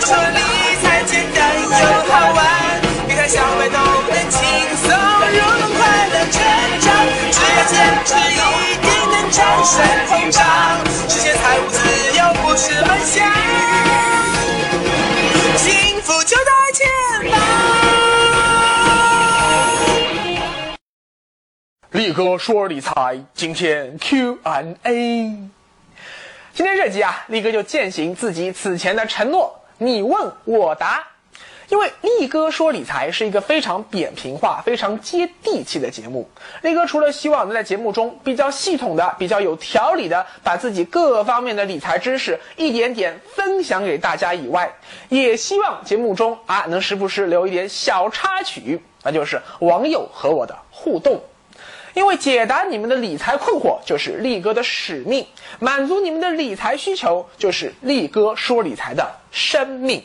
说理财简单又好玩，理财小白都能轻松入门，快乐成长，只要坚持一定能战胜通胀，实现财务自由不是梦想，幸福就在前方。力哥说理财，今天 Q&A。今天这集啊，力哥就践行自己此前的承诺，你问我答。因为力哥说理财是一个非常扁平化、非常接地气的节目。力哥除了希望能在节目中比较系统的、比较有条理的把自己各方面的理财知识一点点分享给大家以外，也希望节目中啊能时不时留一点小插曲，那就是网友和我的互动。因为解答你们的理财困惑就是力哥的使命，满足你们的理财需求就是力哥说理财的生命。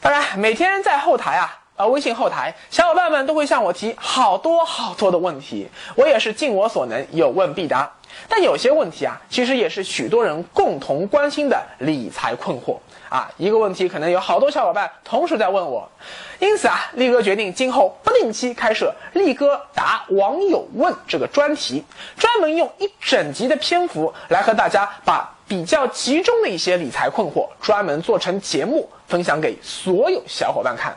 当然，每天在后台啊，呃，微信后台，小伙伴们都会向我提好多好多的问题，我也是尽我所能，有问必答。但有些问题啊，其实也是许多人共同关心的理财困惑啊。一个问题可能有好多小伙伴同时在问我，因此啊，力哥决定今后不定期开设“力哥答网友问”这个专题，专门用一整集的篇幅来和大家把比较集中的一些理财困惑，专门做成节目分享给所有小伙伴看。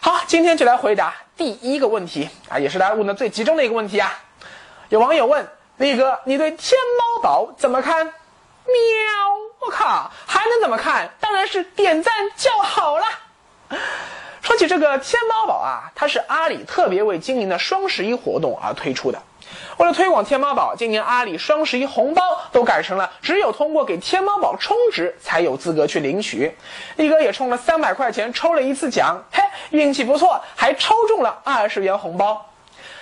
好，今天就来回答第一个问题啊，也是大家问的最集中的一个问题啊。有网友问。力哥，你对天猫宝怎么看？喵！我靠，还能怎么看？当然是点赞叫好了。说起这个天猫宝啊，它是阿里特别为今年的双十一活动而推出的。为了推广天猫宝，今年阿里双十一红包都改成了只有通过给天猫宝充值才有资格去领取。力哥也充了三百块钱，抽了一次奖，嘿，运气不错，还抽中了二十元红包。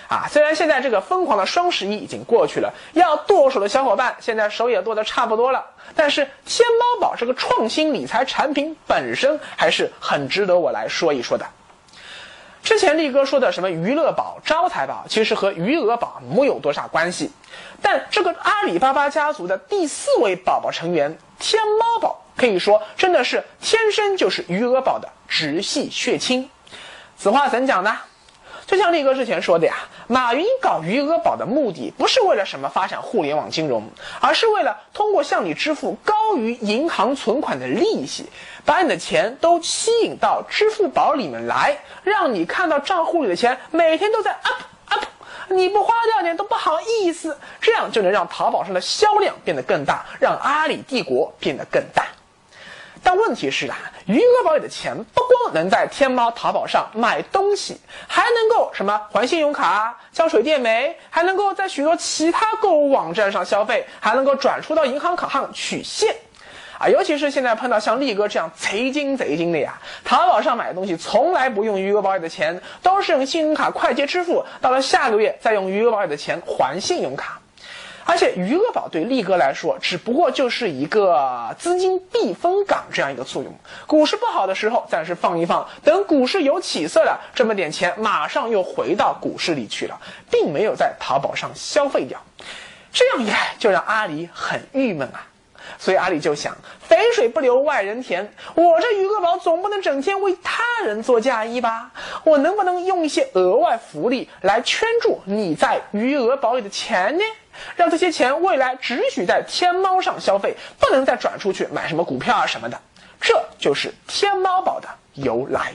啊，虽然现在这个疯狂的双十一已经过去了，要剁手的小伙伴现在手也剁得差不多了，但是天猫宝这个创新理财产品本身还是很值得我来说一说的。之前力哥说的什么娱乐宝、招财宝，其实和余额宝没有多少关系，但这个阿里巴巴家族的第四位宝宝成员天猫宝，可以说真的是天生就是余额宝的直系血亲。此话怎讲呢？就像力哥之前说的呀，马云搞余额宝的目的不是为了什么发展互联网金融，而是为了通过向你支付高于银行存款的利息，把你的钱都吸引到支付宝里面来，让你看到账户里的钱每天都在 up up，你不花掉点都不好意思，这样就能让淘宝上的销量变得更大，让阿里帝国变得更大。但问题是啊，余额宝里的钱不光能在天猫、淘宝上买东西，还能够什么还信用卡、交水电煤，还能够在许多其他购物网站上消费，还能够转出到银行卡上取现。啊，尤其是现在碰到像力哥这样贼精贼精的呀，淘宝上买东西从来不用余额宝里的钱，都是用信用卡快捷支付，到了下个月再用余额宝里的钱还信用卡。而且余额宝对力哥来说，只不过就是一个资金避风港这样一个作用。股市不好的时候，暂时放一放，等股市有起色了，这么点钱马上又回到股市里去了，并没有在淘宝上消费掉。这样一来，就让阿里很郁闷啊。所以阿里就想，肥水不流外人田，我这余额宝总不能整天为他人做嫁衣吧？我能不能用一些额外福利来圈住你在余额宝里的钱呢？让这些钱未来只许在天猫上消费，不能再转出去买什么股票啊什么的。这就是天猫宝的由来。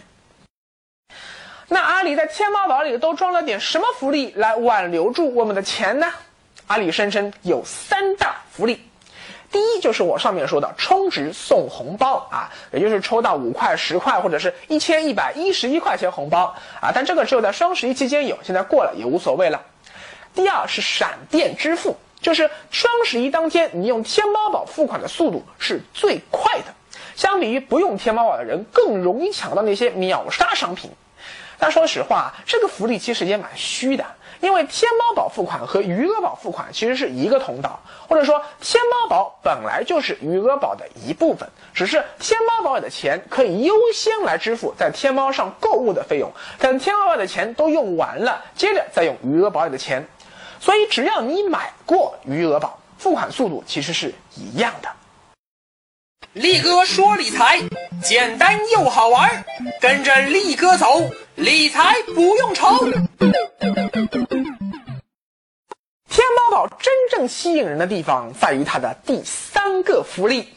那阿里在天猫宝里都装了点什么福利来挽留住我们的钱呢？阿里声称有三大福利。第一就是我上面说的充值送红包啊，也就是抽到五块、十块或者是一千一百一十一块钱红包啊，但这个只有在双十一期间有，现在过了也无所谓了。第二是闪电支付，就是双十一当天你用天猫宝付款的速度是最快的，相比于不用天猫宝的人更容易抢到那些秒杀商品。但说实话，这个福利其实也蛮虚的。因为天猫宝付款和余额宝付款其实是一个通道，或者说天猫宝本来就是余额宝的一部分，只是天猫宝里的钱可以优先来支付在天猫上购物的费用，等天猫宝的钱都用完了，接着再用余额宝里的钱。所以只要你买过余额宝，付款速度其实是一样的。力哥说理财，简单又好玩，跟着力哥走，理财不用愁。天猫宝真正吸引人的地方在于它的第三个福利，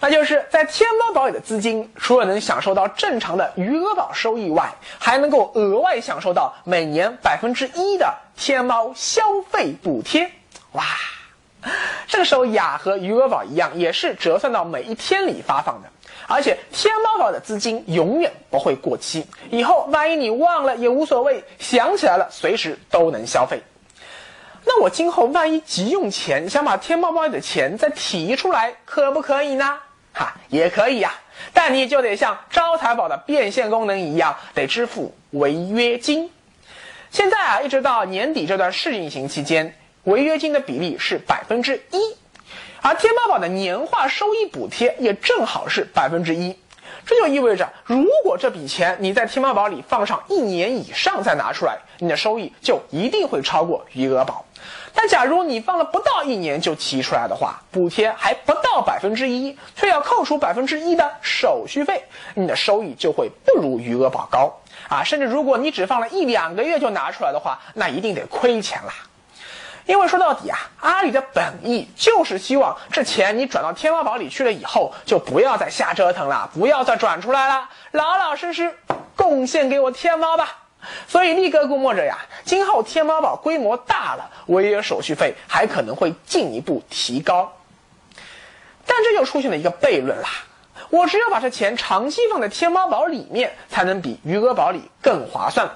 那就是在天猫宝里的资金，除了能享受到正常的余额宝收益外，还能够额外享受到每年百分之一的天猫消费补贴。哇！这个收益啊，和余额宝一样，也是折算到每一天里发放的。而且天猫宝的资金永远不会过期，以后万一你忘了也无所谓，想起来了随时都能消费。那我今后万一急用钱，想把天猫宝里的钱再提出来，可不可以呢？哈，也可以呀，但你就得像招财宝的变现功能一样，得支付违约金。现在啊，一直到年底这段试运行期间。违约金的比例是百分之一，而天猫宝的年化收益补贴也正好是百分之一，这就意味着，如果这笔钱你在天猫宝里放上一年以上再拿出来，你的收益就一定会超过余额宝。但假如你放了不到一年就提出来的话，补贴还不到百分之一，却要扣除百分之一的手续费，你的收益就会不如余额宝高啊！甚至如果你只放了一两个月就拿出来的话，那一定得亏钱啦。因为说到底啊，阿里的本意就是希望这钱你转到天猫宝里去了以后，就不要再瞎折腾了，不要再转出来了，老老实实贡献给我天猫吧。所以力哥估摸着呀，今后天猫宝规模大了，违约手续费还可能会进一步提高。但这就出现了一个悖论啦，我只有把这钱长期放在天猫宝里面，才能比余额宝里更划算。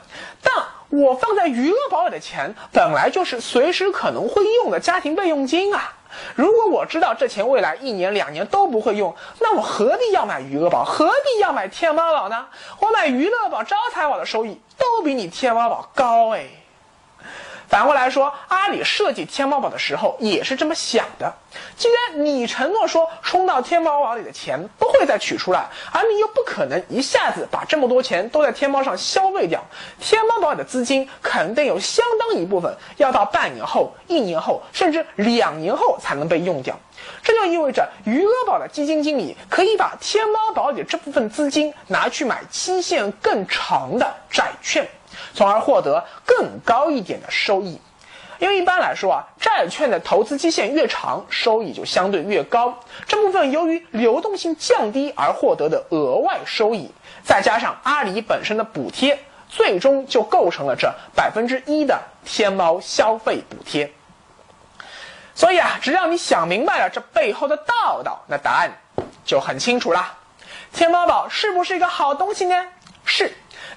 但我放在余额宝里的钱本来就是随时可能会用的家庭备用金啊！如果我知道这钱未来一年两年都不会用，那我何必要买余额宝？何必要买天猫宝呢？我买娱乐宝、招财宝的收益都比你天猫宝高哎！反过来说，阿里设计天猫宝的时候也是这么想的。既然你承诺说充到天猫宝里的钱不会再取出来，而你又不可能一下子把这么多钱都在天猫上消费掉，天猫宝里的资金肯定有相当一部分要到半年后、一年后，甚至两年后才能被用掉。这就意味着余额宝的基金经理可以把天猫宝里这部分资金拿去买期限更长的债券。从而获得更高一点的收益，因为一般来说啊，债券的投资期限越长，收益就相对越高。这部分由于流动性降低而获得的额外收益，再加上阿里本身的补贴，最终就构成了这百分之一的天猫消费补贴。所以啊，只要你想明白了这背后的道道，那答案就很清楚了。天猫宝是不是一个好东西呢？是。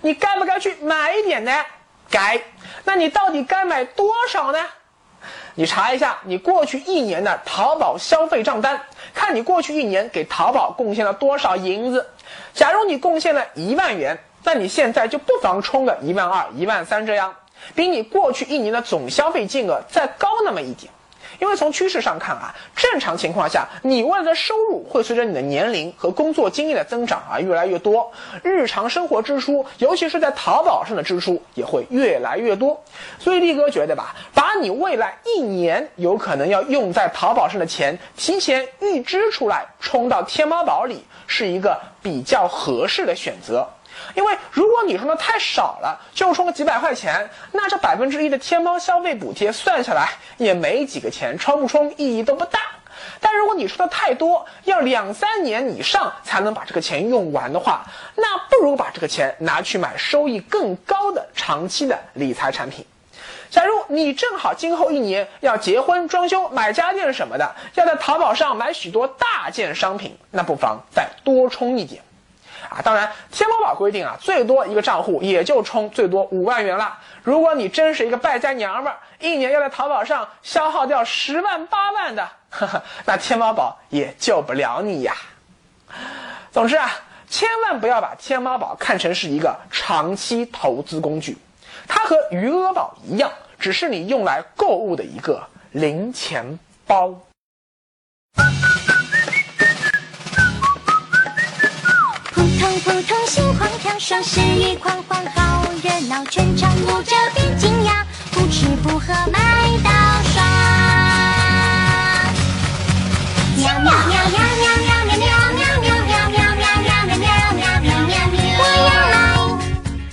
你该不该去买一点呢？该。那你到底该买多少呢？你查一下你过去一年的淘宝消费账单，看你过去一年给淘宝贡献了多少银子。假如你贡献了一万元，那你现在就不妨充个一万二、一万三这样，比你过去一年的总消费金额再高那么一点。因为从趋势上看啊，正常情况下，你未来的收入会随着你的年龄和工作经验的增长啊越来越多，日常生活支出，尤其是在淘宝上的支出也会越来越多。所以力哥觉得吧，把你未来一年有可能要用在淘宝上的钱提前预支出来，充到天猫宝里，是一个比较合适的选择。因为如果你充的太少了，就充个几百块钱，那这百分之一的天猫消费补贴算下来也没几个钱，充不充意义都不大。但如果你充的太多，要两三年以上才能把这个钱用完的话，那不如把这个钱拿去买收益更高的长期的理财产品。假如你正好今后一年要结婚、装修、买家电什么的，要在淘宝上买许多大件商品，那不妨再多充一点。啊，当然，天猫宝规定啊，最多一个账户也就充最多五万元了。如果你真是一个败家娘们儿，一年要在淘宝上消耗掉十万八万的，呵呵，那天猫宝也救不了你呀。总之啊，千万不要把天猫宝看成是一个长期投资工具，它和余额宝一样，只是你用来购物的一个零钱包。扑通扑通心狂跳双十一狂欢好热闹全场五折变惊讶不吃不喝买到爽。喵喵喵